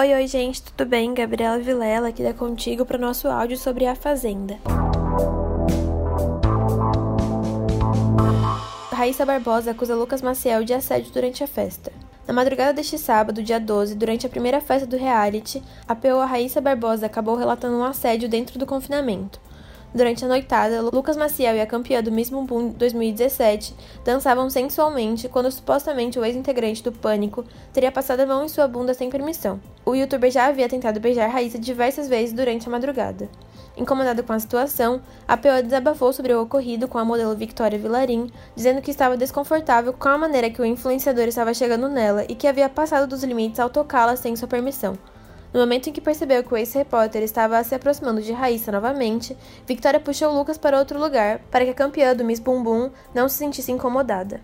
Oi, oi, gente, tudo bem? Gabriela Vilela aqui da Contigo para o nosso áudio sobre a Fazenda. Raíssa Barbosa acusa Lucas Maciel de assédio durante a festa. Na madrugada deste sábado, dia 12, durante a primeira festa do reality, a POA Raíssa Barbosa acabou relatando um assédio dentro do confinamento. Durante a noitada, Lucas Maciel e a campeã do Miss Bumbum 2017 dançavam sensualmente quando supostamente o ex-integrante do Pânico teria passado a mão em sua bunda sem permissão. O youtuber já havia tentado beijar Raíssa diversas vezes durante a madrugada. Incomodado com a situação, a PO desabafou sobre o ocorrido com a modelo Victoria Vilarim, dizendo que estava desconfortável com a maneira que o influenciador estava chegando nela e que havia passado dos limites ao tocá-la sem sua permissão. No momento em que percebeu que o ex-repórter estava se aproximando de Raíssa novamente, Victoria puxou Lucas para outro lugar para que a campeã do Miss Bumbum não se sentisse incomodada.